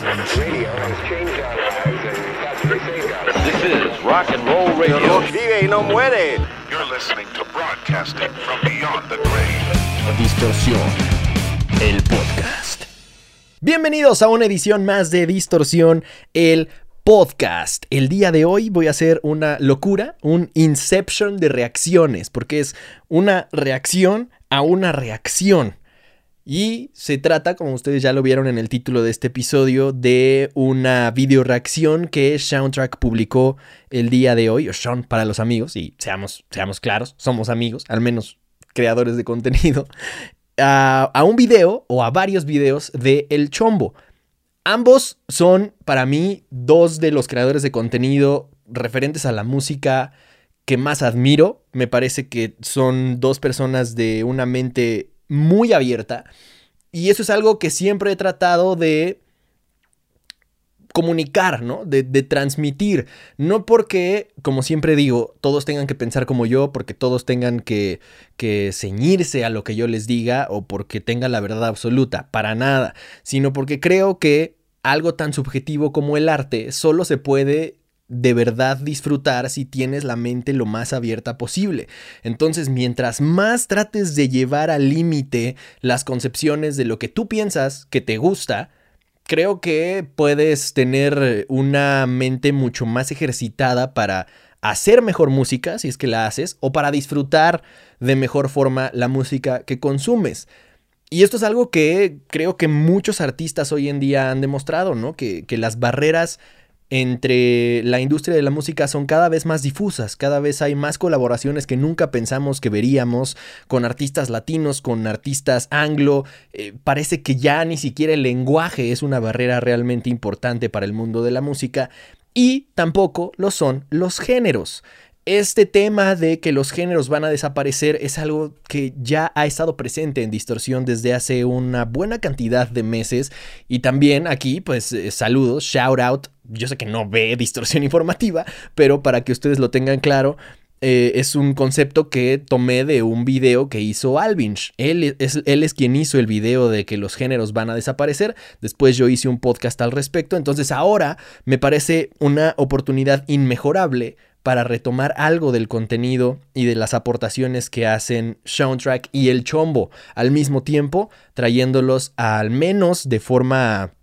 This is rock and roll radio. Vive y no muere. You're listening to broadcasting from beyond the grave. Distorsión, el podcast. Bienvenidos a una edición más de Distorsión, el podcast. El día de hoy voy a hacer una locura, un inception de reacciones, porque es una reacción a una reacción. Y se trata, como ustedes ya lo vieron en el título de este episodio, de una video reacción que Soundtrack publicó el día de hoy, o Sean para los amigos, y seamos, seamos claros, somos amigos, al menos creadores de contenido, a, a un video o a varios videos de El Chombo. Ambos son para mí dos de los creadores de contenido referentes a la música que más admiro. Me parece que son dos personas de una mente muy abierta. Y eso es algo que siempre he tratado de comunicar, ¿no? De, transmitir. No porque, como siempre digo, todos tengan que pensar como yo, porque todos tengan que, que ceñirse a lo que yo les diga o porque tengan la verdad absoluta, para nada, sino porque creo que algo tan subjetivo como el arte solo se puede de verdad disfrutar si tienes la mente lo más abierta posible. Entonces, mientras más trates de llevar al límite las concepciones de lo que tú piensas que te gusta, creo que puedes tener una mente mucho más ejercitada para hacer mejor música, si es que la haces, o para disfrutar de mejor forma la música que consumes. Y esto es algo que creo que muchos artistas hoy en día han demostrado, ¿no? Que, que las barreras entre la industria de la música son cada vez más difusas, cada vez hay más colaboraciones que nunca pensamos que veríamos con artistas latinos, con artistas anglo, eh, parece que ya ni siquiera el lenguaje es una barrera realmente importante para el mundo de la música y tampoco lo son los géneros. Este tema de que los géneros van a desaparecer es algo que ya ha estado presente en Distorsión desde hace una buena cantidad de meses y también aquí pues eh, saludos, shout out yo sé que no ve distorsión informativa, pero para que ustedes lo tengan claro, eh, es un concepto que tomé de un video que hizo Alvinch. Él es, él es quien hizo el video de que los géneros van a desaparecer. Después yo hice un podcast al respecto. Entonces ahora me parece una oportunidad inmejorable para retomar algo del contenido y de las aportaciones que hacen Soundtrack y el Chombo al mismo tiempo, trayéndolos al menos de forma,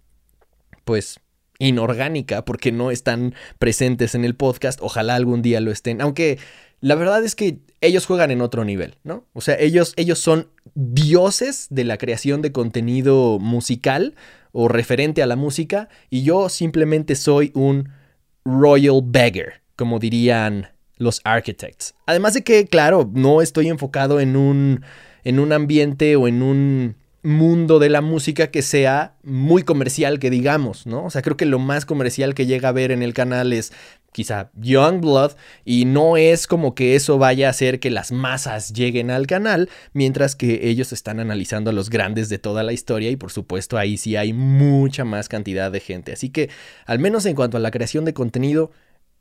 pues, inorgánica porque no están presentes en el podcast. Ojalá algún día lo estén. Aunque la verdad es que ellos juegan en otro nivel, ¿no? O sea, ellos, ellos son dioses de la creación de contenido musical o referente a la música y yo simplemente soy un royal beggar, como dirían los architects. Además de que, claro, no estoy enfocado en un, en un ambiente o en un mundo de la música que sea muy comercial, que digamos, ¿no? O sea, creo que lo más comercial que llega a ver en el canal es quizá Youngblood y no es como que eso vaya a hacer que las masas lleguen al canal, mientras que ellos están analizando a los grandes de toda la historia y por supuesto ahí sí hay mucha más cantidad de gente. Así que, al menos en cuanto a la creación de contenido,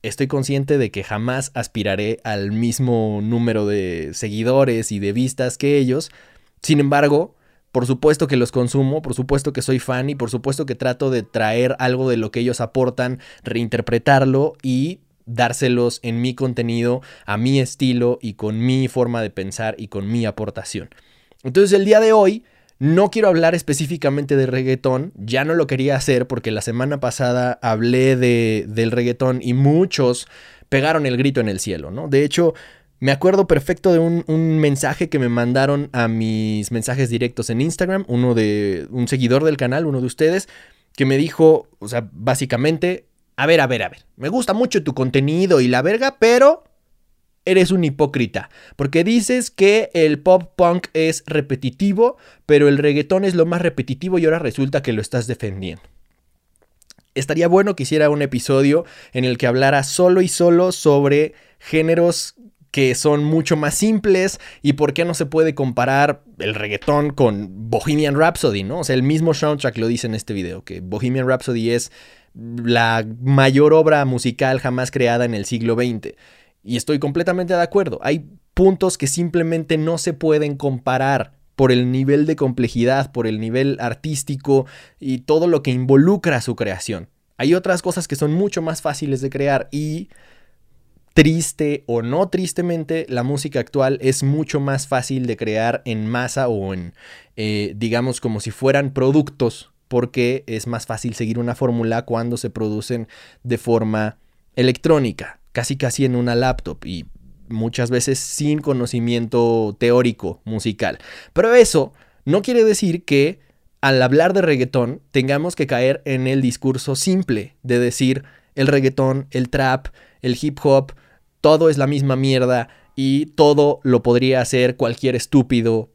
estoy consciente de que jamás aspiraré al mismo número de seguidores y de vistas que ellos. Sin embargo, por supuesto que los consumo, por supuesto que soy fan y por supuesto que trato de traer algo de lo que ellos aportan, reinterpretarlo y dárselos en mi contenido, a mi estilo y con mi forma de pensar y con mi aportación. Entonces el día de hoy no quiero hablar específicamente de reggaetón, ya no lo quería hacer porque la semana pasada hablé de, del reggaetón y muchos pegaron el grito en el cielo, ¿no? De hecho, me acuerdo perfecto de un, un, mensaje que me mandaron a mis mensajes directos en Instagram, uno de un seguidor del canal, uno de ustedes, que me dijo, o sea, básicamente, a ver, a ver, a ver, me gusta mucho tu contenido y la verga, pero eres un hipócrita, porque dices que el pop punk es repetitivo, pero el reggaetón es lo más repetitivo y ahora resulta que lo estás defendiendo. Estaría bueno que hiciera un episodio en el que hablara solo y solo sobre géneros que son mucho más simples y por qué no se puede comparar el reggaetón con Bohemian Rhapsody, ¿no? O sea, el mismo soundtrack lo dice en este video, que Bohemian Rhapsody es la mayor obra musical jamás creada en el siglo XX. Y estoy completamente de acuerdo. Hay puntos que simplemente no se pueden comparar por el nivel de complejidad, por el nivel artístico y todo lo que involucra su creación. Hay otras cosas que son mucho más fáciles de crear y triste o no tristemente, la música actual es mucho más fácil de crear en masa o en, eh, digamos, como si fueran productos, porque es más fácil seguir una fórmula cuando se producen de forma electrónica, casi casi en una laptop y muchas veces sin conocimiento teórico musical. Pero eso no quiere decir que al hablar de reggaetón tengamos que caer en el discurso simple de decir el reggaetón, el trap, el hip hop, todo es la misma mierda y todo lo podría hacer cualquier estúpido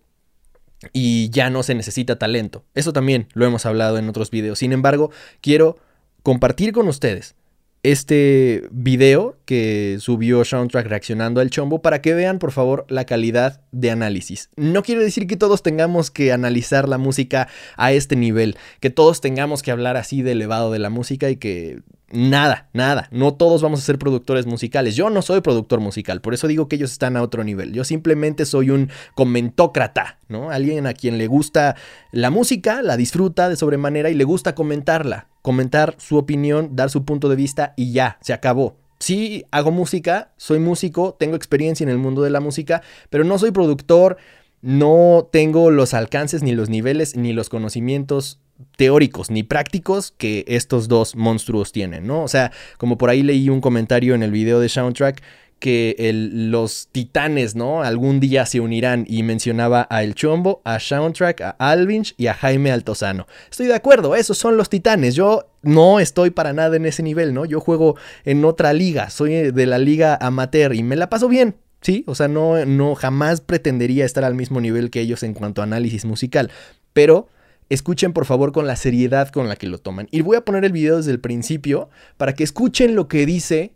y ya no se necesita talento. Eso también lo hemos hablado en otros videos. Sin embargo, quiero compartir con ustedes este video que subió Soundtrack reaccionando al chombo para que vean por favor la calidad de análisis. No quiere decir que todos tengamos que analizar la música a este nivel, que todos tengamos que hablar así de elevado de la música y que Nada, nada. No todos vamos a ser productores musicales. Yo no soy productor musical, por eso digo que ellos están a otro nivel. Yo simplemente soy un comentócrata, ¿no? Alguien a quien le gusta la música, la disfruta de sobremanera y le gusta comentarla. Comentar su opinión, dar su punto de vista y ya, se acabó. Sí, hago música, soy músico, tengo experiencia en el mundo de la música, pero no soy productor, no tengo los alcances, ni los niveles, ni los conocimientos teóricos ni prácticos que estos dos monstruos tienen, ¿no? O sea, como por ahí leí un comentario en el video de Soundtrack que los titanes, ¿no? Algún día se unirán y mencionaba a El Chombo, a Soundtrack, a Alvinch y a Jaime Altozano. Estoy de acuerdo, esos son los titanes. Yo no estoy para nada en ese nivel, ¿no? Yo juego en otra liga, soy de la liga amateur y me la paso bien. Sí, o sea, no, no jamás pretendería estar al mismo nivel que ellos en cuanto a análisis musical, pero escuchen por favor con la seriedad con la que lo toman. Y voy a poner el video desde el principio para que escuchen lo que dice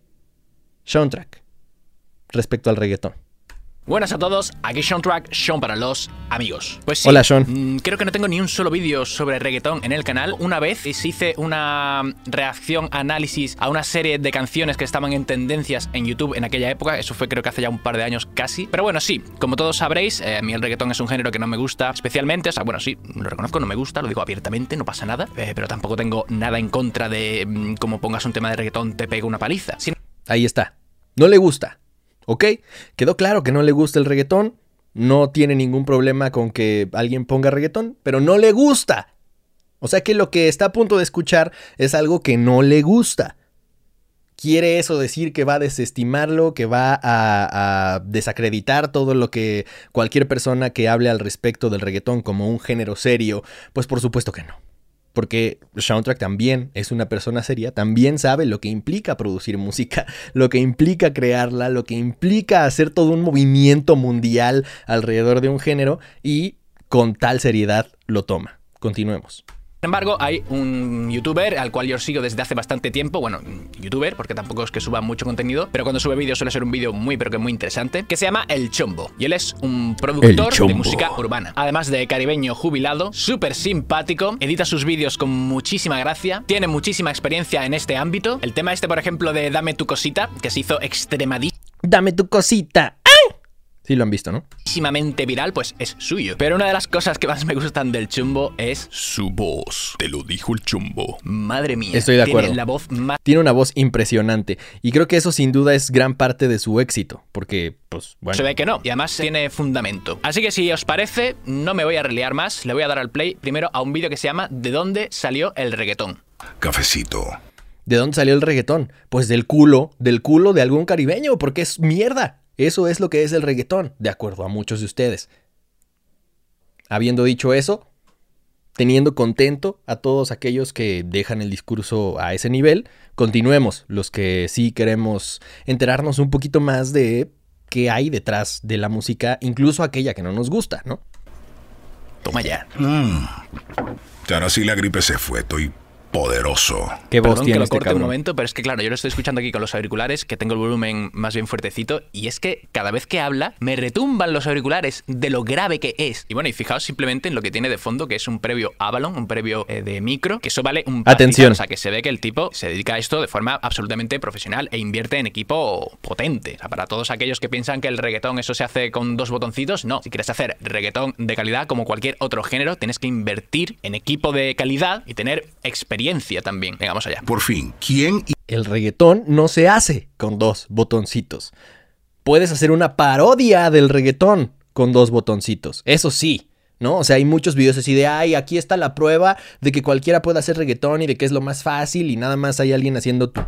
Soundtrack respecto al reggaetón. Buenas a todos, aquí Sean Track, Sean para los amigos. Pues sí, Hola, Sean. mm, creo que no tengo ni un solo vídeo sobre reggaetón en el canal. Una vez hice una reacción, análisis a una serie de canciones que estaban en tendencias en YouTube en aquella época. Eso fue creo que hace ya un par de años casi. Pero bueno, sí, como todos sabréis, eh, a mí el reggaetón es un género que no me gusta especialmente. O sea, bueno, sí, lo reconozco, no me gusta, lo digo abiertamente, no pasa nada. Eh, pero tampoco tengo nada en contra de mm, como pongas un tema de reggaetón, te pego una paliza. Sin Ahí está. No le gusta. ¿Ok? Quedó claro que no le gusta el reggaetón. No tiene ningún problema con que alguien ponga reggaetón, pero no le gusta. O sea que lo que está a punto de escuchar es algo que no le gusta. ¿Quiere eso decir que va a desestimarlo, que va a, a, desacreditar todo lo que cualquier persona que hable al respecto del reggaetón como un género serio? Pues por supuesto que no porque Soundtrack también es una persona seria, también sabe lo que implica producir música, lo que implica crearla, lo que implica hacer todo un movimiento mundial alrededor de un género y con tal seriedad lo toma. Continuemos. Sin embargo, hay un youtuber al cual yo sigo desde hace bastante tiempo, bueno, youtuber, porque tampoco es que suba mucho contenido, pero cuando sube vídeos suele ser un vídeo muy pero que muy interesante, que se llama El Chombo. Y él es un productor de música urbana. Además de caribeño jubilado, súper simpático, edita sus vídeos con muchísima gracia, tiene muchísima experiencia en este ámbito. El tema este, por ejemplo, de Dame tu cosita, que se hizo extremadísimo Dame tu cosita. Sí lo han visto, ¿no? muchísimamente viral, pues es suyo. Pero una de las cosas que más me gustan del chumbo es Su voz, te lo dijo el chumbo. Madre mía. Estoy de tiene acuerdo. la voz más Tiene una voz impresionante y creo que eso sin duda es gran parte de su éxito, porque, pues, bueno. Se ve que no, y además tiene fundamento. Así que si os parece, no me voy a reliar más, le voy a dar al play primero a un vídeo que se llama ¿De dónde salió el reggaetón? Cafecito. ¿De dónde salió el reggaetón? Pues del culo, del culo de algún caribeño, porque es mierda. Eso es lo que es el reggaetón, de acuerdo a muchos de ustedes. Habiendo dicho eso, teniendo contento a todos aquellos que dejan el discurso a ese nivel, continuemos los que sí queremos enterarnos un poquito más de qué hay detrás de la música, incluso aquella que no nos gusta, ¿no? Toma ya. Ahora sí la gripe se fue, estoy poderoso. Qué voz Perdón que tiene lo este corte un cabrón. momento, pero es que claro, yo lo estoy escuchando aquí con los auriculares, que tengo el volumen más bien fuertecito, y es que cada vez que habla me retumban los auriculares de lo grave que es. Y bueno, y fijaos simplemente en lo que tiene de fondo, que es un previo Avalon, un previo eh, de micro, que eso vale un. Atención. O sea, que se ve que el tipo se dedica a esto de forma absolutamente profesional e invierte en equipo potente. O sea, para todos aquellos que piensan que el reggaetón eso se hace con dos botoncitos, no. Si quieres hacer reggaetón de calidad como cualquier otro género, tienes que invertir en equipo de calidad y tener experiencia también. Venga, vamos allá. Por fin, ¿quién El reggaetón no se hace con dos botoncitos. Puedes hacer una parodia del reggaetón con dos botoncitos. Eso sí, ¿no? O sea, hay muchos videos así de, ay, aquí está la prueba de que cualquiera puede hacer reggaetón y de que es lo más fácil y nada más hay alguien haciendo... tu-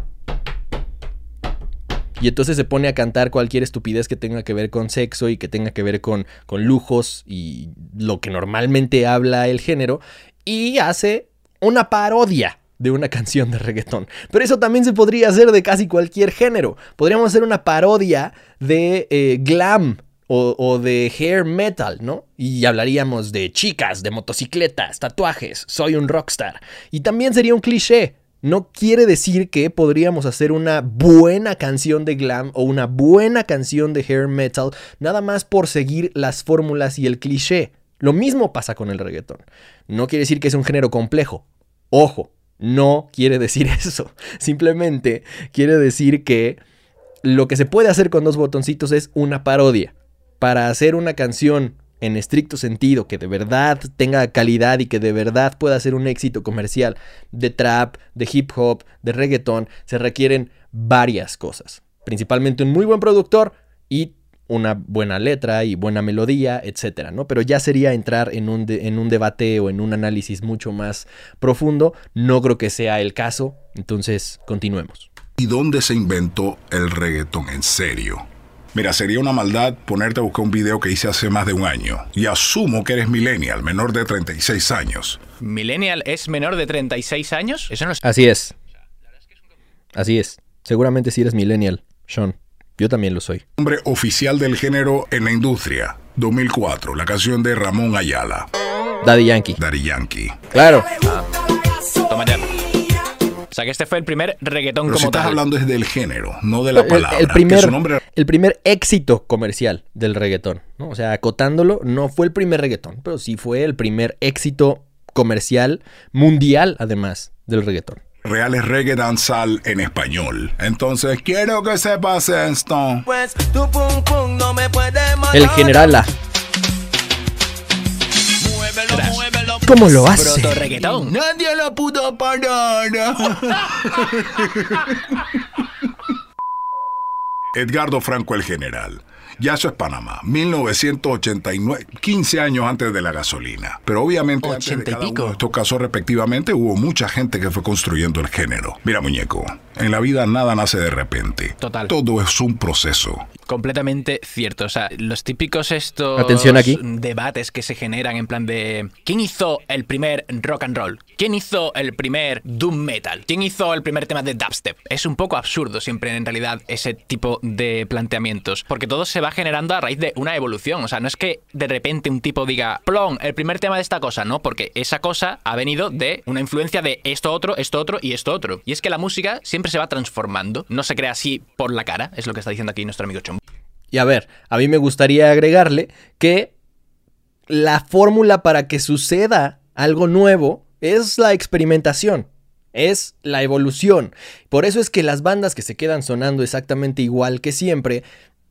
Y entonces se pone a cantar cualquier estupidez que tenga que ver con sexo y que tenga que ver con, con lujos y lo que normalmente habla el género. Y hace una parodia de una canción de reggaetón. Pero eso también se podría hacer de casi cualquier género. Podríamos hacer una parodia de eh, glam o, o de hair metal, ¿no? Y hablaríamos de chicas, de motocicletas, tatuajes, soy un rockstar. Y también sería un cliché. No quiere decir que podríamos hacer una buena canción de glam o una buena canción de hair metal nada más por seguir las fórmulas y el cliché. Lo mismo pasa con el reggaetón. No quiere decir que es un género complejo. Ojo, no quiere decir eso. Simplemente quiere decir que lo que se puede hacer con dos botoncitos es una parodia. Para hacer una canción en estricto sentido, que de verdad tenga calidad y que de verdad pueda ser un éxito comercial de trap, de hip hop, de reggaetón, se requieren varias cosas. Principalmente un muy buen productor y una buena letra y buena melodía, etcétera, ¿no? Pero ya sería entrar en un, de- en un debate o en un análisis mucho más profundo. No creo que sea el caso. Entonces, continuemos. y dónde se inventó el reggaetón en serio? Mira, sería una maldad ponerte a buscar un video que hice hace más de un año. Y asumo que eres millennial, menor de 36 años. ¿Millennial es menor de 36 años? Eso no es... Así es. Así es. Seguramente si eres millennial, Sean. Yo también lo soy. Nombre oficial del género en la industria. 2004, la canción de Ramón Ayala, Daddy Yankee. Daddy Yankee. Claro. Toma ya. O sea que este fue el primer reggaetón Pero como si estás tal. hablando es del género, no de la El, palabra. el que primer, su nombre el primer éxito comercial del reggaetón. ¿no? O sea, acotándolo, no fue el primer reggaetón, pero sí fue el primer éxito comercial mundial, además, del reggaetón. Real es reggae danzal en español. Entonces, quiero que sepas esto. Pues tu pum pum no me puede matar. El general A. Muévelo, muévelo. ¿Cómo lo hace? Proto. Nadie la pudo parar. Edgardo Franco el General. Ya eso es Panamá, 1989, 15 años antes de la gasolina. Pero obviamente antes de Ochenta y cada pico. uno de estos casos respectivamente hubo mucha gente que fue construyendo el género. Mira muñeco, en la vida nada nace de repente. Total. Todo es un proceso. Completamente cierto. O sea, los típicos estos Atención aquí. debates que se generan en plan de ¿quién hizo el primer rock and roll? ¿Quién hizo el primer doom metal? ¿Quién hizo el primer tema de dubstep? Es un poco absurdo siempre en realidad ese tipo de planteamientos, porque todo se va generando a raíz de una evolución. O sea, no es que de repente un tipo diga, plon, el primer tema de esta cosa, no, porque esa cosa ha venido de una influencia de esto otro, esto otro y esto otro. Y es que la música siempre se va transformando, no se crea así por la cara, es lo que está diciendo aquí nuestro amigo Chom. Y a ver, a mí me gustaría agregarle que la fórmula para que suceda algo nuevo es la experimentación, es la evolución. Por eso es que las bandas que se quedan sonando exactamente igual que siempre,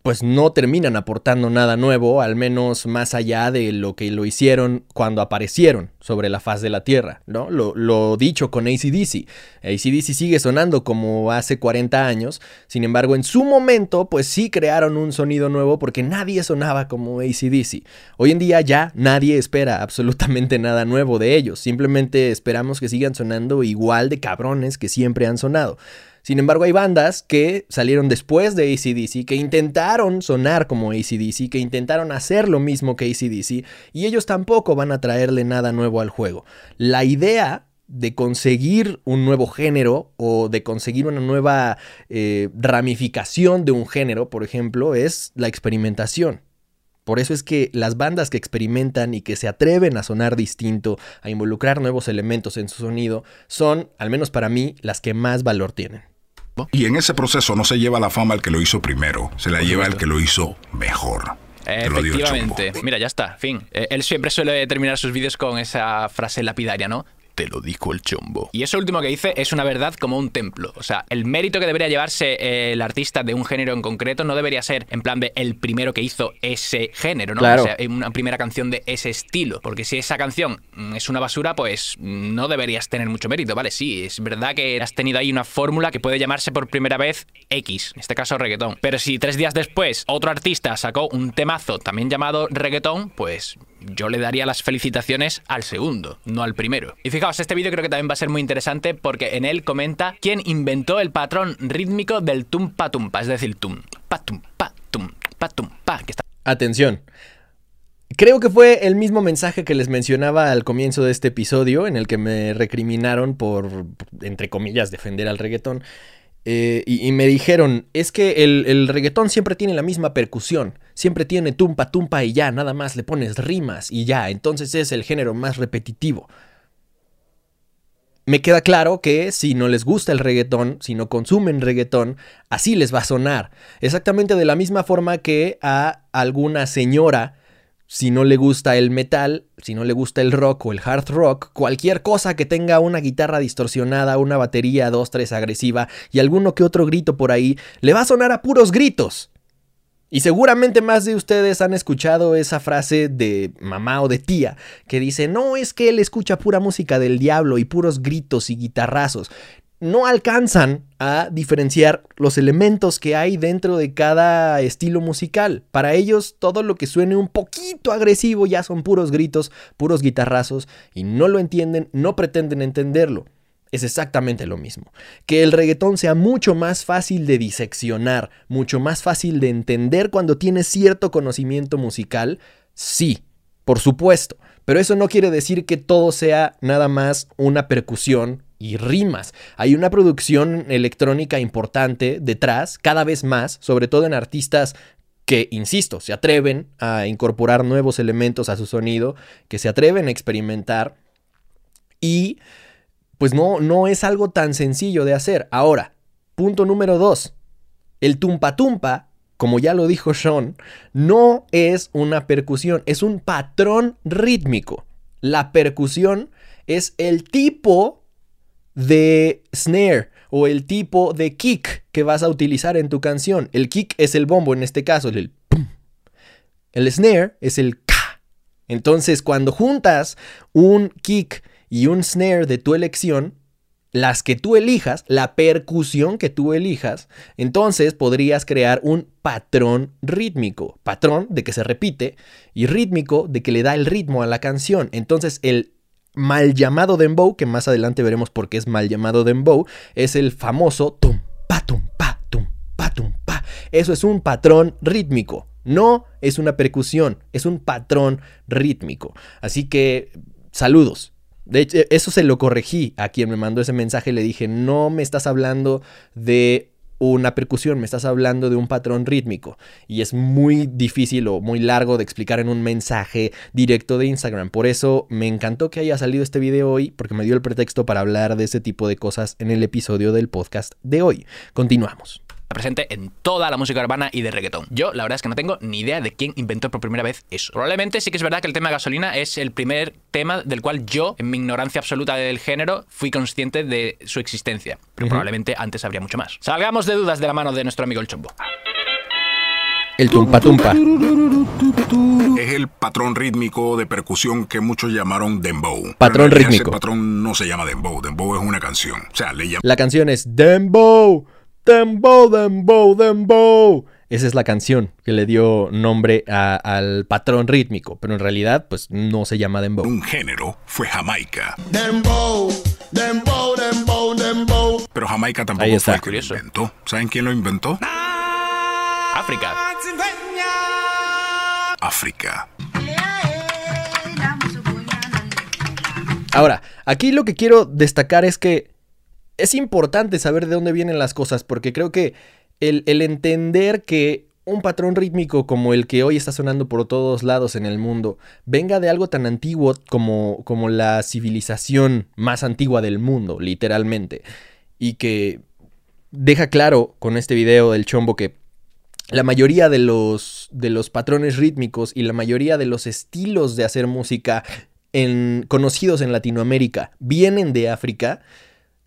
pues no terminan aportando nada nuevo, al menos más allá de lo que lo hicieron cuando aparecieron sobre la faz de la Tierra, ¿no? Lo, lo dicho con ACDC. ACDC sigue sonando como hace 40 años, sin embargo, en su momento, pues sí crearon un sonido nuevo porque nadie sonaba como ACDC. Hoy en día ya nadie espera absolutamente nada nuevo de ellos, simplemente esperamos que sigan sonando igual de cabrones que siempre han sonado. Sin embargo, hay bandas que salieron después de ACDC, que intentaron sonar como ACDC, que intentaron hacer lo mismo que ACDC, y ellos tampoco van a traerle nada nuevo al juego. La idea de conseguir un nuevo género o de conseguir una nueva eh, ramificación de un género, por ejemplo, es la experimentación. Por eso es que las bandas que experimentan y que se atreven a sonar distinto, a involucrar nuevos elementos en su sonido, son, al menos para mí, las que más valor tienen. Y en ese proceso no se lleva la fama al que lo hizo primero, se la lleva al que lo hizo mejor. Efectivamente. Mira, ya está, fin. Eh, él siempre suele terminar sus vídeos con esa frase lapidaria, ¿no? Te lo dijo el chombo. Y eso último que dice es una verdad como un templo. O sea, el mérito que debería llevarse eh, el artista de un género en concreto no debería ser en plan de el primero que hizo ese género, ¿no? Claro. O sea, una primera canción de ese estilo. Porque si esa canción mm, es una basura, pues no deberías tener mucho mérito, ¿vale? Sí, es verdad que has tenido ahí una fórmula que puede llamarse por primera vez X, en este caso reggaetón. Pero si tres días después otro artista sacó un temazo también llamado reggaetón, pues yo le daría las felicitaciones al segundo, no al primero. Y fijaos, este vídeo creo que también va a ser muy interesante porque en él comenta quién inventó el patrón rítmico del tumpa tumpa, es decir, tum pa tum pa tum pa tum pa, Atención. Creo que fue el mismo mensaje que les mencionaba al comienzo de este episodio, en el que me recriminaron por, entre comillas, defender al reggaetón. Eh, y, me dijeron, es que el, el reggaetón siempre tiene la misma percusión, siempre tiene tumpa, tumpa y ya, nada más le pones rimas y ya, entonces es el género más repetitivo. Me queda claro que si no les gusta el reggaetón, si no consumen reggaetón, así les va a sonar. Exactamente de la misma forma que a alguna señora, si no le gusta el metal, si no le gusta el rock o el hard rock, cualquier cosa que tenga una guitarra distorsionada, una batería 2-3 agresiva y alguno que otro grito por ahí, le va a sonar a puros gritos. Y seguramente más de ustedes han escuchado esa frase de mamá o de tía que dice, no es que él escucha pura música del diablo y puros gritos y guitarrazos. No alcanzan a diferenciar los elementos que hay dentro de cada estilo musical. Para ellos todo lo que suene un poquito agresivo ya son puros gritos, puros guitarrazos y no lo entienden, no pretenden entenderlo es exactamente lo mismo. Que el reggaetón sea mucho más fácil de diseccionar, mucho más fácil de entender cuando tienes cierto conocimiento musical, sí, por supuesto. Pero eso no quiere decir que todo sea nada más una percusión y rimas. Hay una producción electrónica importante detrás, cada vez más, sobre todo en artistas que, insisto, se atreven a incorporar nuevos elementos a su sonido, que se atreven a experimentar y pues no, no es algo tan sencillo de hacer. Ahora, punto número dos. El tumpa tumpa, como ya lo dijo Sean, no es una percusión, es un patrón rítmico. La percusión es el tipo de snare o el tipo de kick que vas a utilizar en tu canción. El kick es el bombo en este caso, el pum. El snare es el ka. Entonces, cuando juntas un kick y un snare de tu elección, las que tú elijas, la percusión que tú elijas, entonces podrías crear un patrón rítmico. Patrón de que se repite y rítmico de que le da el ritmo a la canción. Entonces el mal llamado dembow, que más adelante veremos por qué es mal llamado dembow, es el famoso tum pa tum pa tum pa tum pa. Eso es un patrón rítmico. No es una percusión, es un patrón rítmico. Así que saludos. De hecho, eso se lo corregí a quien me mandó ese mensaje. Le dije, no me estás hablando de una percusión, me estás hablando de un patrón rítmico. Y es muy difícil o muy largo de explicar en un mensaje directo de Instagram. Por eso me encantó que haya salido este video hoy, porque me dio el pretexto para hablar de ese tipo de cosas en el episodio del podcast de hoy. Continuamos presente en toda la música urbana y de reggaetón. Yo, la verdad es que no tengo ni idea de quién inventó por primera vez eso. Probablemente sí que es verdad que el tema de gasolina es el primer tema del cual yo, en mi ignorancia absoluta del género, fui consciente de su existencia. Pero uh -huh. probablemente antes habría mucho más. Salgamos de dudas de la mano de nuestro amigo el Chombo. El tumpa tumpa. Es el patrón rítmico de percusión que muchos llamaron dembow. Patrón rítmico. Ese patrón no se llama dembow. Dembow es una canción. O sea, le llaman. La canción es dembow. Dembow, dembow, dembow. Esa es la canción que le dio nombre a, al patrón rítmico, pero en realidad pues no se llama dembow. Un género fue Jamaica. Dembow, dembow, dembow, dembow. Pero Jamaica tampoco Ahí está. fue el que lo inventó. ¿Saben quién lo inventó? África. África. Ahora, aquí lo que quiero destacar es que es importante saber de dónde vienen las cosas, porque creo que el, entender que un patrón rítmico como el que hoy está sonando por todos lados en el mundo venga de algo tan antiguo como, como la civilización más antigua del mundo, literalmente, y que deja claro con este video del chombo que la mayoría de los, de los patrones rítmicos y la mayoría de los estilos de hacer música conocidos en Latinoamérica vienen de África,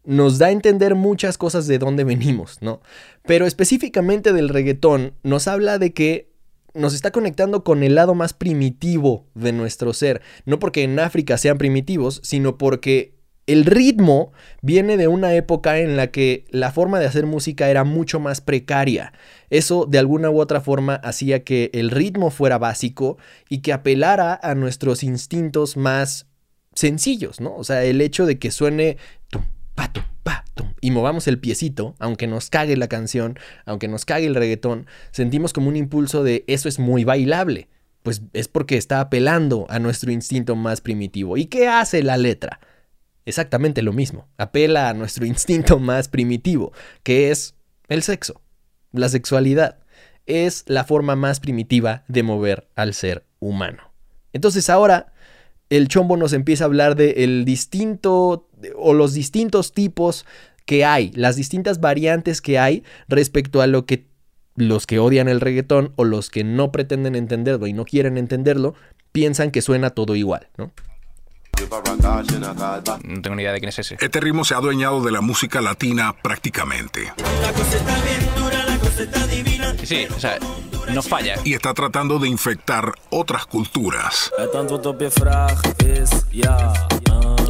nos da a entender muchas cosas de dónde venimos, ¿no? Pero específicamente del reggaetón nos habla de que nos está conectando con el lado más primitivo de nuestro ser, no porque en África sean primitivos, sino porque el ritmo viene de una época en la que la forma de hacer música era mucho más precaria. Eso de alguna u otra forma hacía que el ritmo fuera básico y que apelara a nuestros instintos más sencillos, ¿no? O sea, el hecho de que suene pa, tum, pa, tum, y movamos el piecito, aunque nos cague la canción, aunque nos cague el reggaetón, sentimos como un impulso de eso es muy bailable. Pues es porque está apelando a nuestro instinto más primitivo. ¿Y qué hace la letra? Exactamente lo mismo. Apela a nuestro instinto más primitivo, que es el sexo. La sexualidad es la forma más primitiva de mover al ser humano. Entonces ahora el chombo nos empieza a hablar de el distinto o los distintos tipos que hay, las distintas variantes que hay respecto a lo que los que odian el reggaetón o los que no pretenden entenderlo y no quieren entenderlo piensan que suena todo igual, ¿no? No tengo ni idea de quién es ese. Este ritmo se ha adueñado de la música latina prácticamente Sí, sí, o sea, no falla. y está tratando de infectar otras culturas.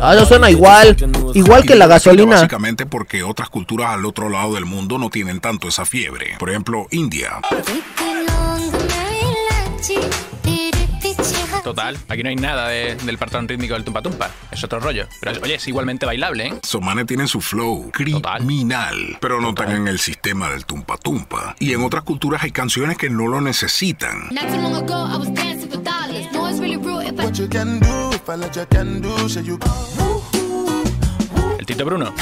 Ah, no suena igual. Igual que la gasolina. Básicamente porque otras culturas al otro lado del mundo no tienen tanto esa fiebre. Por ejemplo, India. Total, aquí no hay nada de- del patrón rítmico del tumpa tumpa. Es otro rollo. Pero oye, es igualmente bailable, ¿eh? Somane tienen su flow Total. criminal, pero no están en el sistema del tumpa tumpa. Y en otras culturas hay canciones que no lo necesitan. El Tito Bruno.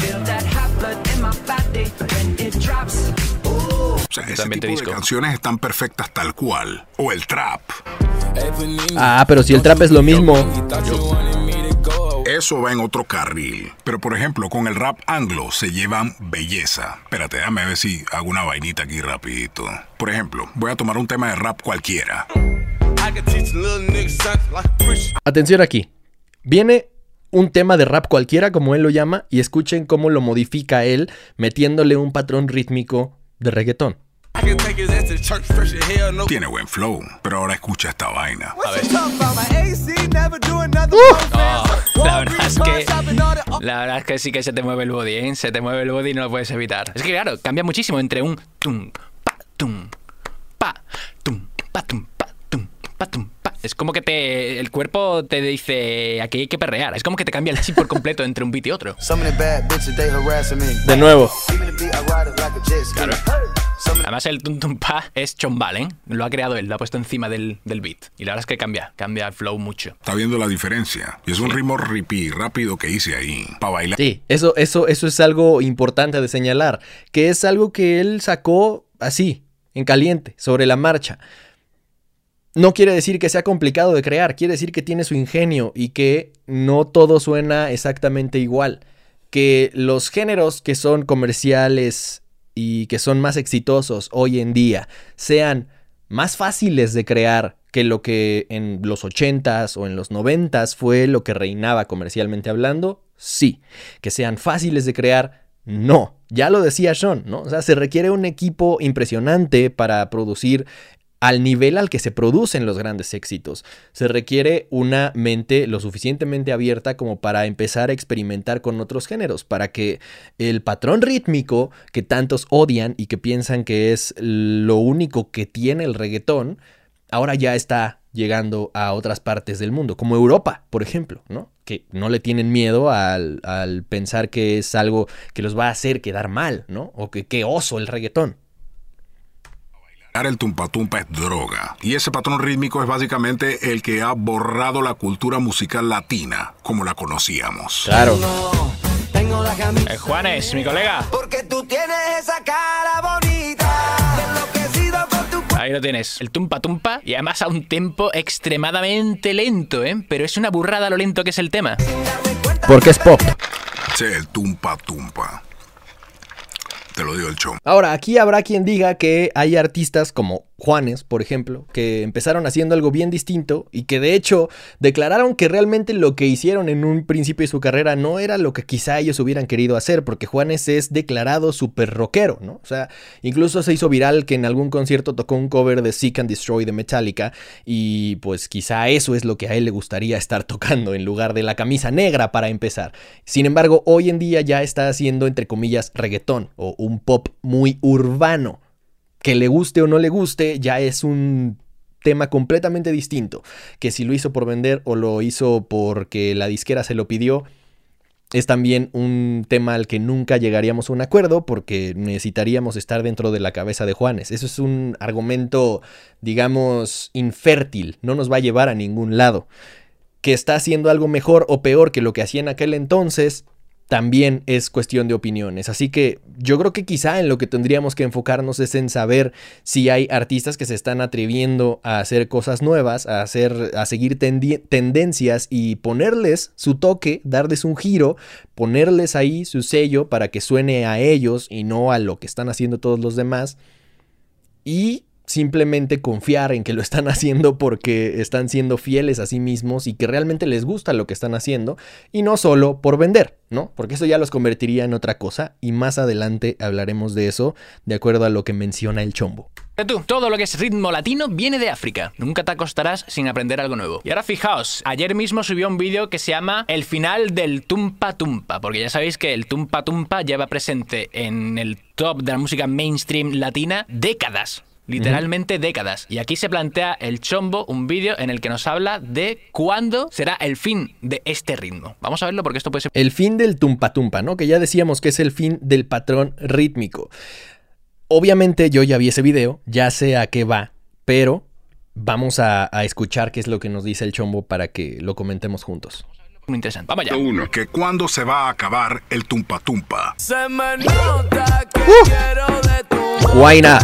O sea, ese También te tipo disco. de canciones están perfectas tal cual. O el trap. Ah, pero si el trap es lo mismo. Eso va en otro carril. Pero por ejemplo, con el rap anglo se llevan belleza. Espérate, déjame ver si hago una vainita aquí rapidito. Por ejemplo, voy a tomar un tema de rap cualquiera. Atención aquí. Viene un tema de rap cualquiera, como él lo llama, y escuchen cómo lo modifica él metiéndole un patrón rítmico de reggaetón. Tiene buen flow, pero ahora escucha esta vaina. Do another No, la verdad es que la verdad es que sí que se te mueve el body, ¿eh? Se te mueve el body y no lo puedes evitar. Es que claro, cambia muchísimo entre un tum pa tum pa tum pa tum pa tum pa tum pa. Es como que te el cuerpo te dice aquí hay que perrear. Es como que te cambia el chip por completo entre un beat y otro. De nuevo. Claro. Además el tum tum pa es chombal, ¿eh? Lo ha creado él, lo ha puesto encima del, del beat. Y la verdad es que cambia, cambia el flow mucho. Está viendo la diferencia. Y es un ritmo ripi rápido que hice ahí. Para bailar. Sí, eso, eso, eso es algo importante de señalar, que es algo que él sacó así, en caliente, sobre la marcha. No quiere decir que sea complicado de crear, quiere decir que tiene su ingenio y que no todo suena exactamente igual. Que los géneros que son comerciales y que son más exitosos hoy en día sean más fáciles de crear que lo que en los 80s o en los 90s fue lo que reinaba comercialmente hablando, sí. Que sean fáciles de crear, no. Ya lo decía Sean, ¿no? O sea, se requiere un equipo impresionante para producir al nivel al que se producen los grandes éxitos. Se requiere una mente lo suficientemente abierta como para empezar a experimentar con otros géneros, para que el patrón rítmico que tantos odian y que piensan que es lo único que tiene el reggaetón, ahora ya está llegando a otras partes del mundo, como Europa, por ejemplo, ¿no? Que no le tienen miedo al, al pensar que es algo que los va a hacer quedar mal, ¿no? O que qué oso el reggaetón. El tumpa tumpa es droga. Y ese patrón rítmico es básicamente el que ha borrado la cultura musical latina como la conocíamos. Claro. Eh, Juanes, mi colega. Porque tú tienes esa cara bonita. Enloquecido con tu cuerpo. Ahí lo tienes, el tumpa tumpa y además a un tempo extremadamente lento, ¿eh? Pero es una burrada lo lento que es el tema. Porque es pop. Sí, el tumpa tumpa. Te lo digo el chom. Ahora, aquí habrá quien diga que hay artistas como Juanes, por ejemplo, que empezaron haciendo algo bien distinto y que de hecho declararon que realmente lo que hicieron en un principio de su carrera no era lo que quizá ellos hubieran querido hacer, porque Juanes es declarado súper rockero, ¿no? O sea, incluso se hizo viral que en algún concierto tocó un cover de Seek and Destroy de Metallica y pues quizá eso es lo que a él le gustaría estar tocando en lugar de la camisa negra para empezar. Sin embargo, hoy en día ya está haciendo entre comillas reggaetón o un pop muy urbano que le guste o no le guste, ya es un tema completamente distinto. Que si lo hizo por vender o lo hizo porque la disquera se lo pidió, es también un tema al que nunca llegaríamos a un acuerdo porque necesitaríamos estar dentro de la cabeza de Juanes. Eso es un argumento, digamos, infértil, no nos va a llevar a ningún lado. Que está haciendo algo mejor o peor que lo que hacía en aquel entonces, también es cuestión de opiniones. Así que yo creo que quizá en lo que tendríamos que enfocarnos es en saber si hay artistas que se están atreviendo a hacer cosas nuevas, a hacer a seguir tendencias y ponerles su toque, darles un giro, ponerles ahí su sello para que suene a ellos y no a lo que están haciendo todos los demás. Y simplemente confiar en que lo están haciendo porque están siendo fieles a sí mismos y que realmente les gusta lo que están haciendo y no solo por vender, ¿no? Porque eso ya los convertiría en otra cosa y más adelante hablaremos de eso de acuerdo a lo que menciona el chombo. Tú, todo lo que es ritmo latino viene de África. Nunca te acostarás sin aprender algo nuevo. Y ahora fijaos, ayer mismo subió un vídeo que se llama El final del Tumpa Tumpa, porque ya sabéis que el Tumpa Tumpa lleva presente en el top de la música mainstream latina décadas. Literalmente décadas. Y aquí se plantea el chombo, un vídeo en el que nos habla de cuándo será el fin de este ritmo. Vamos a verlo porque esto puede ser El fin del tumpa tumpa, ¿no? Que ya decíamos que es el fin del patrón rítmico. Obviamente yo ya vi ese video, ya sé a qué va, pero vamos a, a escuchar qué es lo que nos dice el chombo para que lo comentemos juntos. muy interesante. Vamos allá. Uno, que cuándo se va a acabar el tumpa tumpa. Se me nota que quiero de tu Guaina.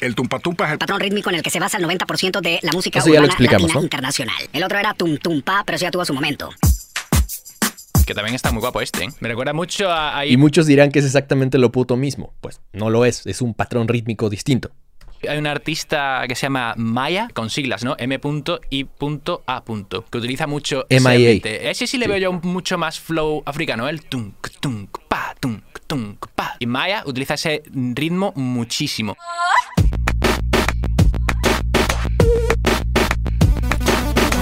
El tumpa tumpa es el patrón rítmico en el que se basa el 90% de la música Eso ya lo urbana explicamos, latina ¿no? internacional. El otro era tum tum pa, pero eso ya tuvo su momento. Que también está muy guapo este, ¿eh? Me recuerda mucho a... a- Y muchos dirán que es exactamente lo puto mismo. Pues no lo es, es un patrón rítmico distinto. Hay un artista que se llama Maya, con siglas, ¿no? M.I.A. que utiliza mucho ese MIA. ambiente. Ese sí le veo yo mucho más flow africano, el tunk, tunk, pa, tunk, tunk, pa. Y Maya utiliza ese ritmo muchísimo.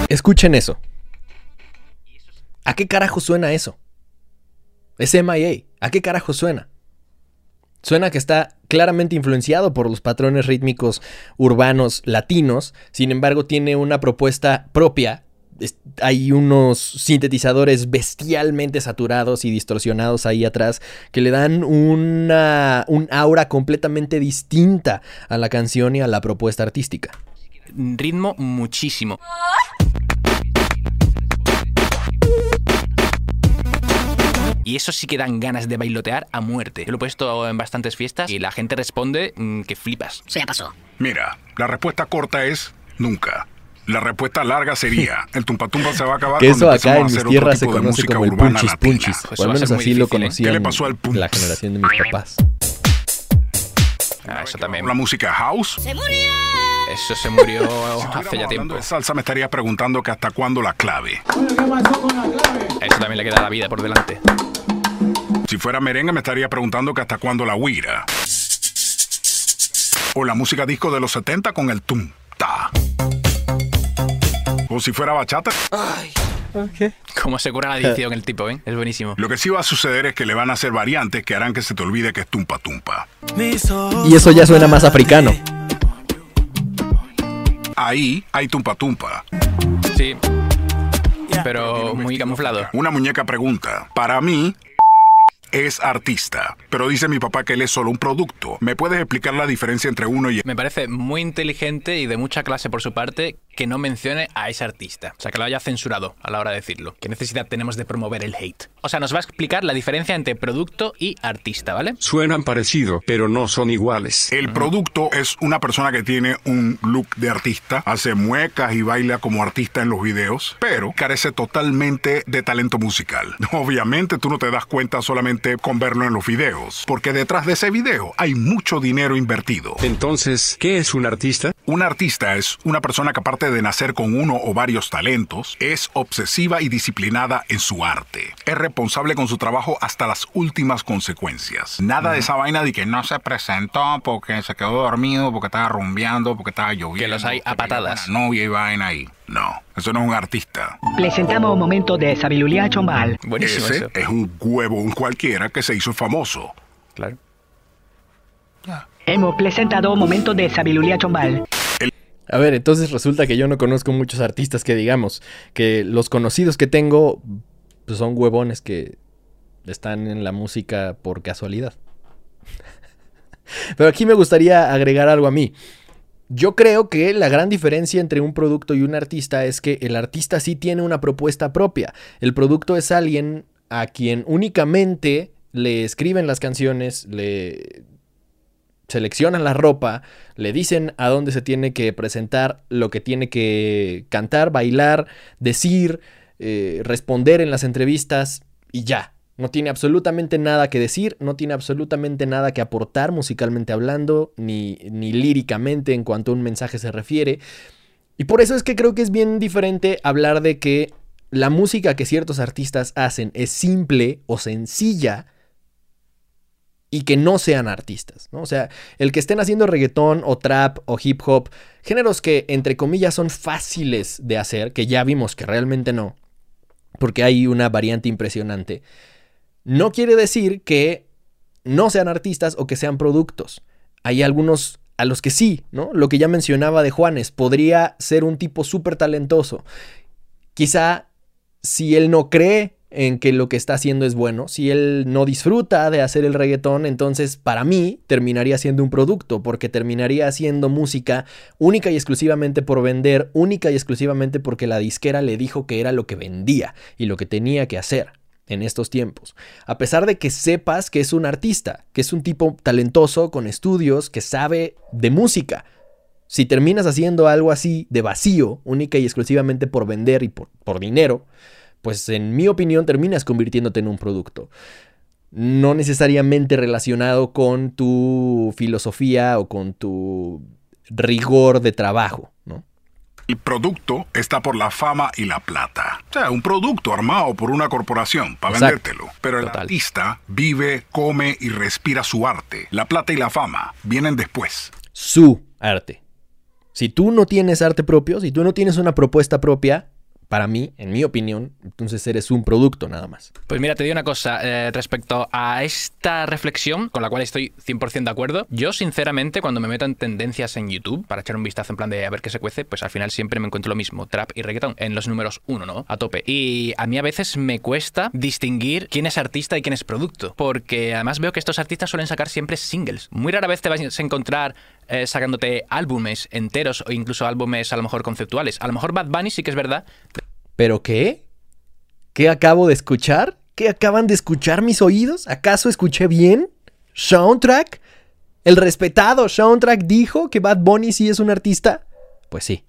Escuchen eso. ¿A qué carajo suena eso? Es MIA. ¿A qué carajo suena? Suena que está claramente influenciado por los patrones rítmicos urbanos latinos, sin embargo tiene una propuesta propia. Hay unos sintetizadores bestialmente saturados y distorsionados ahí atrás que le dan una, un aura completamente distinta a la canción y a la propuesta artística. Ritmo muchísimo. Y eso sí que dan ganas de bailotear a muerte. Yo lo he puesto en bastantes fiestas y la gente responde mm, que flipas. Eso ya pasó. Mira, la respuesta corta es nunca. La respuesta larga sería el tumpa tumpa se va a acabar Que eso acá en mis tierras se conoce como el punchis punchis. Pues o al menos así lo ¿eh? conocían ¿Qué le pasó al la generación de mis papás. Ah, eso también. La música house. Eso se murió hace ya tiempo. de salsa me estarías preguntando que hasta cuándo la clave. A eso también le queda la vida por delante. Si fuera merengue me estaría preguntando que hasta cuándo la huira. O la música disco de los 70 con el tum ta. O si fuera bachata, Cómo se cura la adicción el tipo, ¿eh? Es buenísimo. lo que sí va a suceder es que le van a hacer variantes que harán que se te olvide que es tumpa tumpa. Y eso ya suena más africano. Ahí hay tumpa tumpa. Sí. Pero muy camuflado. Una muñeca pregunta, para mí es artista, pero dice mi papá que él es solo un producto. ¿Me puedes explicar la diferencia entre uno y Me parece muy inteligente y de mucha clase por su parte que no mencione a ese artista. O sea, que lo haya censurado a la hora de decirlo. ¿Qué necesidad tenemos de promover el hate? O sea, nos va a explicar la diferencia entre producto y artista, ¿vale? Suenan parecido, pero no son iguales. El producto es una persona que tiene un look de artista, hace muecas y baila como artista en los videos, pero carece totalmente de talento musical. Obviamente tú no te das cuenta solamente con verlo en los videos, porque detrás de ese video hay mucho dinero invertido. Entonces, ¿qué es un artista? Un artista es una persona que aparte de nacer con uno o varios talentos, es obsesiva y disciplinada en su arte. Es responsable con su trabajo hasta las últimas consecuencias. Nada de esa vaina de que no se presentó porque se quedó dormido, porque estaba rumbeando, porque estaba lloviendo. Que los hay a patadas. novia y vaina ahí. No, eso no es un artista. Presentamos un momento de sabiduría chombal. Buenísimo Ese eso. es un huevo, un cualquiera que se hizo famoso. Claro. Hemos presentado un momento de sabiduría chombal. A ver, entonces resulta que yo no conozco muchos artistas que digamos que los conocidos que tengo pues, son huevones que están en la música por casualidad. Pero aquí me gustaría agregar algo a mí. Yo creo que la gran diferencia entre un producto y un artista es que el artista sí tiene una propuesta propia. El producto es alguien a quien únicamente le escriben las canciones, le seleccionan la ropa, le dicen a dónde se tiene que presentar, lo que tiene que cantar, bailar, decir, eh, responder en las entrevistas y ya. No tiene absolutamente nada que decir, no tiene absolutamente nada que aportar musicalmente hablando, ni, ni líricamente en cuanto a un mensaje se refiere. Y por eso es que creo que es bien diferente hablar de que la música que ciertos artistas hacen es simple o sencilla y que no sean artistas, ¿no? O sea, el que estén haciendo reggaetón o trap o hip hop, géneros que entre comillas son fáciles de hacer, que ya vimos que realmente no, porque hay una variante impresionante, no quiere decir que no sean artistas o que sean productos. Hay algunos a los que sí, ¿no? Lo que ya mencionaba de Juanes, podría ser un tipo súper talentoso. Quizá si él no cree en que lo que está haciendo es bueno, si él no disfruta de hacer el reggaetón, entonces para mí terminaría siendo un producto, porque terminaría haciendo música única y exclusivamente por vender, única y exclusivamente porque la disquera le dijo que era lo que vendía y lo que tenía que hacer en estos tiempos. A pesar de que sepas que es un artista, que es un tipo talentoso, con estudios, que sabe de música. Si terminas haciendo algo así de vacío, única y exclusivamente por vender y por, por dinero, pues en mi opinión terminas convirtiéndote en un producto. No necesariamente relacionado con tu filosofía o con tu rigor de trabajo, ¿no? El producto está por la fama y la plata. O sea, un producto armado por una corporación para Exacto. vendértelo. Pero el Total. artista vive, come y respira su arte. La plata y la fama vienen después. Su arte. Si tú no tienes arte propio, si tú no tienes una propuesta propia, para mí, en mi opinión, entonces eres un producto nada más. Pues mira, te digo una cosa eh, respecto a esta reflexión, con la cual estoy 100% de acuerdo. Yo, sinceramente, cuando me meto en tendencias en YouTube, para echar un vistazo en plan de a ver qué se cuece, pues al final siempre me encuentro lo mismo, trap y reggaeton, en los números uno, ¿no? A tope. Y a mí a veces me cuesta distinguir quién es artista y quién es producto, porque además veo que estos artistas suelen sacar siempre singles. Muy rara vez te vas a encontrar eh, sacándote álbumes enteros o incluso álbumes a lo mejor conceptuales. A lo mejor Bad Bunny sí que es verdad, ¿Pero qué? ¿Qué acabo de escuchar? ¿Qué acaban de escuchar mis oídos? ¿Acaso escuché bien? ¿Soundtrack? ¿El respetado Soundtrack dijo que Bad Bunny sí es un artista? Pues sí.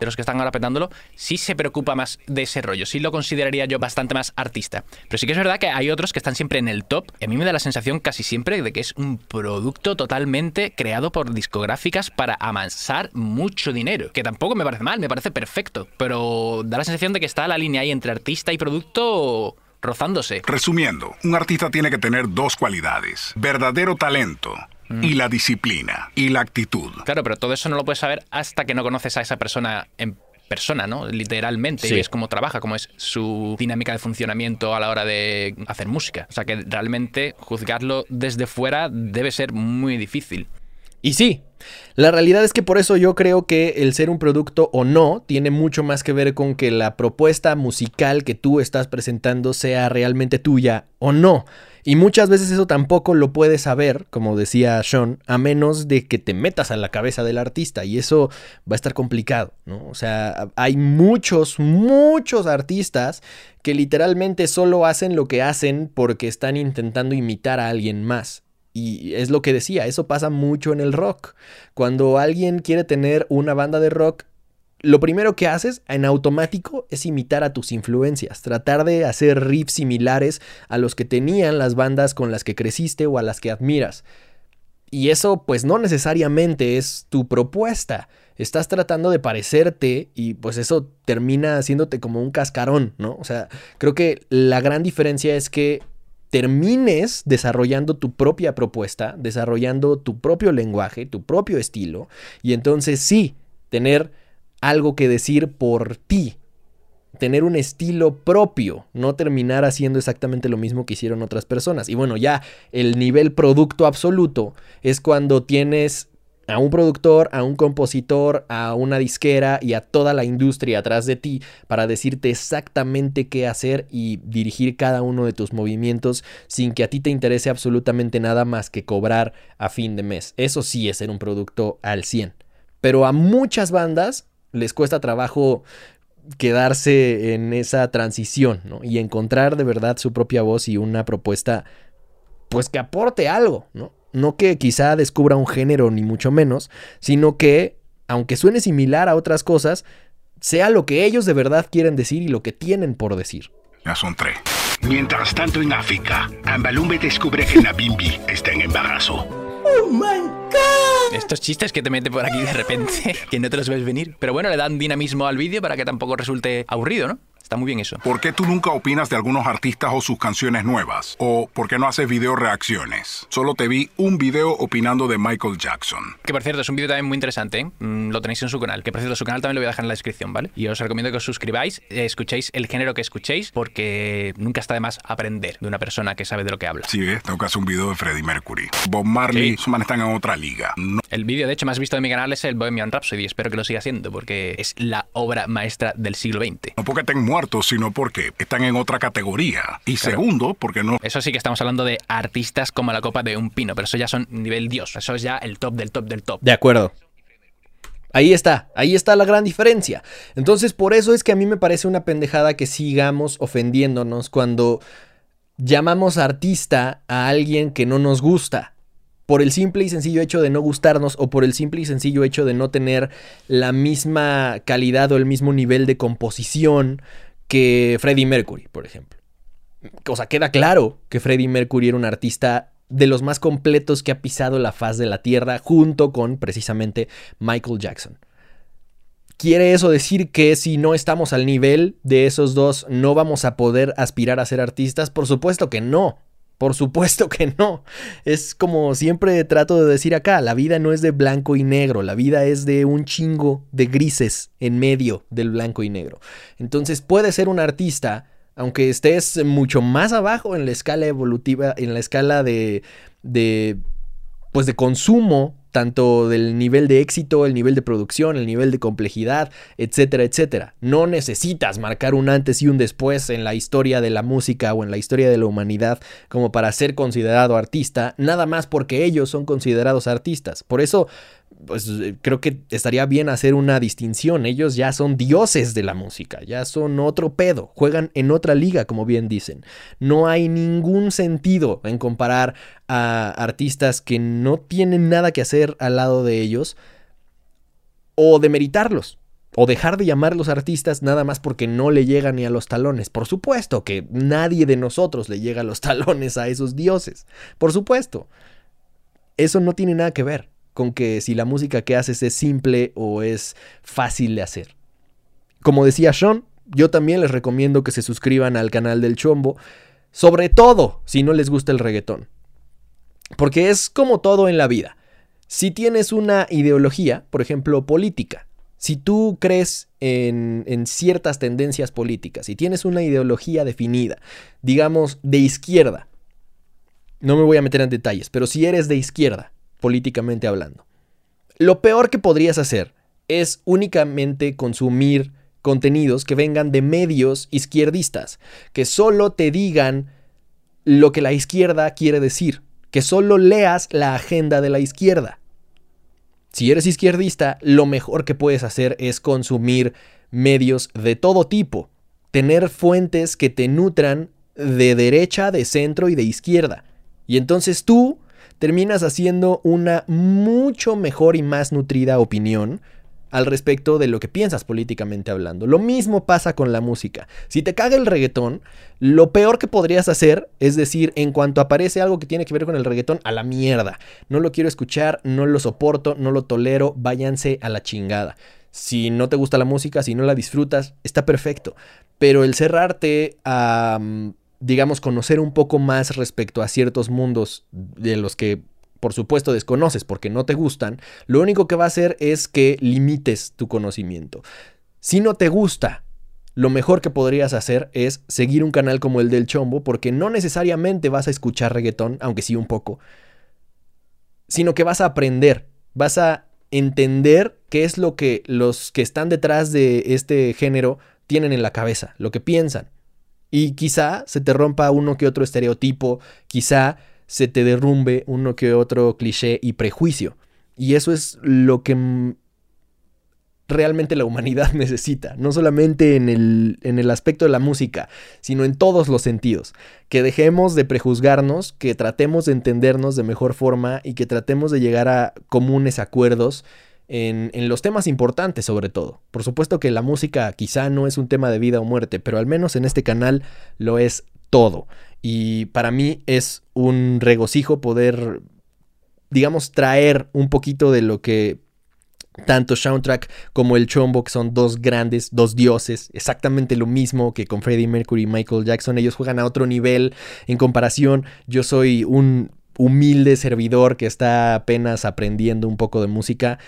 De los que están ahora petándolo, sí se preocupa más de ese rollo. Sí lo consideraría yo bastante más artista. Pero sí que es verdad que hay otros que están siempre en el top. A mí me da la sensación casi siempre de que es un producto totalmente creado por discográficas para amansar mucho dinero. Que tampoco me parece mal, me parece perfecto. Pero da la sensación de que está la línea ahí entre artista y producto rozándose. Resumiendo, un artista tiene que tener dos cualidades. Verdadero talento y la disciplina y la actitud. Claro, pero todo eso no lo puedes saber hasta que no conoces a esa persona en persona, ¿no? Literalmente. Sí. Y ves cómo trabaja, cómo es su dinámica de funcionamiento a la hora de hacer música. O sea que realmente juzgarlo desde fuera debe ser muy difícil. Y sí, la realidad es que por eso yo creo que el ser un producto o no tiene mucho más que ver con que la propuesta musical que tú estás presentando sea realmente tuya o no. Y muchas veces eso tampoco lo puedes saber, como decía Sean, a menos de que te metas a la cabeza del artista y eso va a estar complicado, ¿no? O sea, hay muchos, muchos artistas que literalmente solo hacen lo que hacen porque están intentando imitar a alguien más. Y es lo que decía, eso pasa mucho en el rock. Cuando alguien quiere tener una banda de rock, lo primero que haces en automático es imitar a tus influencias, tratar de hacer riffs similares a los que tenían las bandas con las que creciste o a las que admiras. Y eso pues no necesariamente es tu propuesta. Estás tratando de parecerte y pues eso termina haciéndote como un cascarón, ¿no? O sea, creo que la gran diferencia es que termines desarrollando tu propia propuesta, desarrollando tu propio lenguaje, tu propio estilo, y entonces sí, tener algo que decir por ti, tener un estilo propio, no terminar haciendo exactamente lo mismo que hicieron otras personas. Y bueno, ya el nivel producto absoluto es cuando tienes a un productor, a un compositor, a una disquera y a toda la industria atrás de ti para decirte exactamente qué hacer y dirigir cada uno de tus movimientos sin que a ti te interese absolutamente nada más que cobrar a fin de mes. Eso sí es ser un producto al 100. Pero a muchas bandas les cuesta trabajo quedarse en esa transición ¿no? y encontrar de verdad su propia voz y una propuesta pues que aporte algo, ¿no? No que quizá descubra un género ni mucho menos, sino que, aunque suene similar a otras cosas, sea lo que ellos de verdad quieren decir y lo que tienen por decir. Ya son tres. Mientras tanto en África, Ambalumbe descubre que Nabimbi está en embarazo. Estos chistes que te mete por aquí de repente, que no te los ves venir. Pero bueno, le dan dinamismo al vídeo para que tampoco resulte aburrido, ¿no? Está muy bien eso. ¿Por qué tú nunca opinas de algunos artistas o sus canciones nuevas? ¿O por qué no haces video reacciones? Solo te vi un video opinando de Michael Jackson. Que por cierto, es un vídeo también muy interesante, ¿eh? Mm, lo tenéis en su canal. Que por cierto, su canal también lo voy a dejar en la descripción, ¿vale? Y os recomiendo que os suscribáis, eh, escuchéis el género que escuchéis, porque nunca está de más aprender de una persona que sabe de lo que habla. Sí, ¿ves? Tengo que hacer un video de Freddie Mercury. Bob Marley, Sí. manes están en otra liga. No El vídeo, de hecho, más visto de mi canal es el Bohemian Rhapsody. Espero que lo siga haciendo, porque es la obra maestra del siglo XX. no porque estén sino porque están en otra categoría. Y Claro. segundo, porque no Eso sí que estamos hablando de artistas como la copa de un pino, pero eso ya son nivel dios. Eso es ya el top del top del top. De acuerdo. Ahí está, ahí está la gran diferencia. Entonces, por eso es que a mí me parece una pendejada que sigamos ofendiéndonos cuando llamamos artista a alguien que no nos gusta. Por el simple y sencillo hecho de no gustarnos o por el simple y sencillo hecho de no tener la misma calidad o el mismo nivel de composición que Freddie Mercury, por ejemplo. O sea, queda claro que Freddie Mercury era un artista de los más completos que ha pisado la faz de la Tierra junto con precisamente Michael Jackson. ¿Quiere eso decir que si no estamos al nivel de esos dos no vamos a poder aspirar a ser artistas? Por supuesto que no. Por supuesto que no. Es como siempre trato de decir acá, la vida no es de blanco y negro, la vida es de un chingo de grises en medio del blanco y negro. Entonces puede ser un artista, aunque estés mucho más abajo en la escala evolutiva, en la escala de, de pues de consumo, tanto del nivel de éxito, el nivel de producción, el nivel de complejidad, etcétera, etcétera. No necesitas marcar un antes y un después en la historia de la música o en la historia de la humanidad como para ser considerado artista, nada más porque ellos son considerados artistas. Por eso, pues eh, creo que estaría bien hacer una distinción. Ellos ya son dioses de la música, ya son otro pedo, juegan en otra liga, como bien dicen. No hay ningún sentido en comparar a artistas que no tienen nada que hacer al lado de ellos o demeritarlos. O dejar de llamarlos artistas nada más porque no le llegan ni a los talones. Por supuesto que nadie de nosotros le llega a los talones a esos dioses. Por supuesto. Eso no tiene nada que ver con que si la música que haces es simple o es fácil de hacer. Como decía Sean, yo también les recomiendo que se suscriban al canal del Chombo, sobre todo si no les gusta el reggaetón. Porque es como todo en la vida. Si tienes una ideología, por ejemplo, política, si tú crees en, en, ciertas tendencias políticas, si tienes una ideología definida, digamos de izquierda, no me voy a meter en detalles, pero si eres de izquierda, políticamente hablando, Lo peor que podrías hacer es únicamente consumir contenidos que vengan de medios izquierdistas, que solo te digan lo que la izquierda quiere decir, que solo leas la agenda de la izquierda. Si eres izquierdista, lo mejor que puedes hacer es consumir medios de todo tipo, tener fuentes que te nutran de derecha, de centro y de izquierda. Y entonces tú terminas haciendo una mucho mejor y más nutrida opinión al respecto de lo que piensas políticamente hablando. Lo mismo pasa con la música. Si te caga el reggaetón, lo peor que podrías hacer es decir, en cuanto aparece algo que tiene que ver con el reggaetón, a la mierda. No lo quiero escuchar, no lo soporto, no lo tolero, váyanse a la chingada. Si no te gusta la música, si no la disfrutas, está perfecto. Pero el cerrarte a, mm, digamos, conocer un poco más respecto a ciertos mundos de los que por supuesto desconoces porque no te gustan, lo único que va a hacer es que limites tu conocimiento. Si no te gusta, lo mejor que podrías hacer es seguir un canal como el del Chombo porque no necesariamente vas a escuchar reggaetón, aunque sí un poco, sino que vas a aprender, vas a entender qué es lo que los que están detrás de este género tienen en la cabeza, lo que piensan. Y quizá se te rompa uno que otro estereotipo, quizá se te derrumbe uno que otro cliché y prejuicio. Y eso es lo que realmente la humanidad necesita, no solamente en el, en el aspecto de la música, sino en todos los sentidos. Que dejemos de prejuzgarnos, que tratemos de entendernos de mejor forma y que tratemos de llegar a comunes acuerdos en, los temas importantes sobre todo. Por supuesto que la música quizá no es un tema de vida o muerte, pero al menos en este canal lo es todo. Y para mí es un regocijo poder, digamos, traer un poquito de lo que tanto Soundtrack como el Chombo, que son dos grandes, dos dioses, exactamente lo mismo que con Freddie Mercury y Michael Jackson. Ellos juegan a otro nivel en comparación. Yo soy un humilde servidor que está apenas aprendiendo un poco de música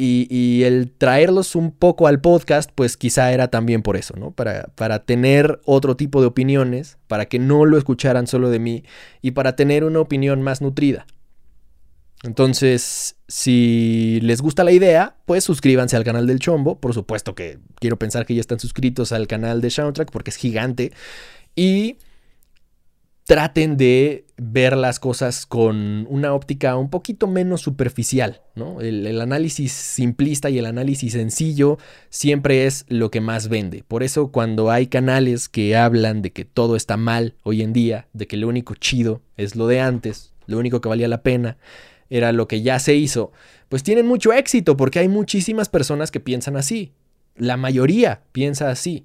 y, el traerlos un poco al podcast, pues quizá era también por eso, ¿no? Para, para tener otro tipo de opiniones, para que no lo escucharan solo de mí y para tener una opinión más nutrida. Entonces, si les gusta la idea, pues suscríbanse al canal del Chombo. Por supuesto que quiero pensar que ya están suscritos al canal de Soundtrack porque es gigante. Y traten de ver las cosas con una óptica un poquito menos superficial, ¿no? El, análisis simplista y el análisis sencillo siempre es lo que más vende. Por eso cuando hay canales que hablan de que todo está mal hoy en día, de que lo único chido es lo de antes, lo único que valía la pena era lo que ya se hizo, pues tienen mucho éxito porque hay muchísimas personas que piensan así. La mayoría piensa así.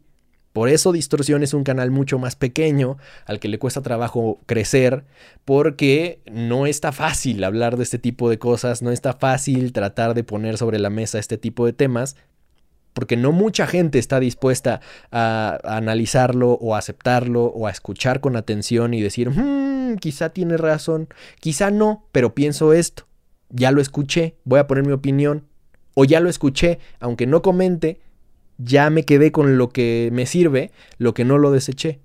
Por eso Distorsión es un canal mucho más pequeño, al que le cuesta trabajo crecer, porque no está fácil hablar de este tipo de cosas, no está fácil tratar de poner sobre la mesa este tipo de temas, porque no mucha gente está dispuesta a, analizarlo o a aceptarlo o a escuchar con atención y decir, hmm, quizá tiene razón, quizá no, pero pienso esto, ya lo escuché, voy a poner mi opinión, o ya lo escuché, aunque no comente, ya me quedé con lo que me sirve, lo que no lo deseché.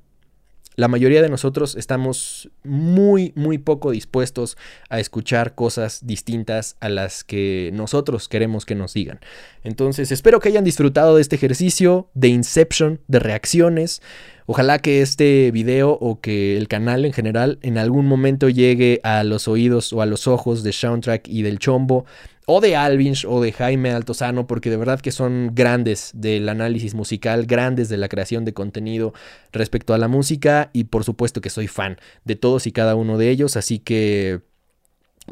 La mayoría de nosotros estamos muy, muy poco dispuestos a escuchar cosas distintas a las que nosotros queremos que nos digan. Entonces, espero que hayan disfrutado de este ejercicio de Inception, de reacciones. Ojalá que este video o que el canal en general en algún momento llegue a los oídos o a los ojos de Soundtrack y del Chombo o de Alvinch o de Jaime Altozano, porque de verdad que son grandes del análisis musical, grandes de la creación de contenido respecto a la música y por supuesto que soy fan de todos y cada uno de ellos, así que,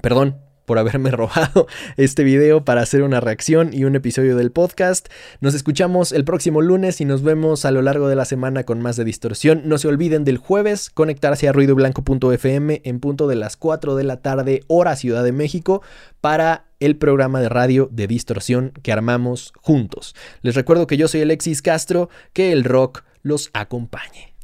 perdón, por haberme robado este video para hacer una reacción y un episodio del podcast. Nos escuchamos el próximo lunes y nos vemos a lo largo de la semana con más de distorsión. No se olviden del jueves conectarse a ruidoblanco.fm en punto de las 4 de la tarde hora Ciudad de México para el programa de radio de distorsión que armamos juntos. Les recuerdo que yo soy Alexis Castro, que el rock los acompañe.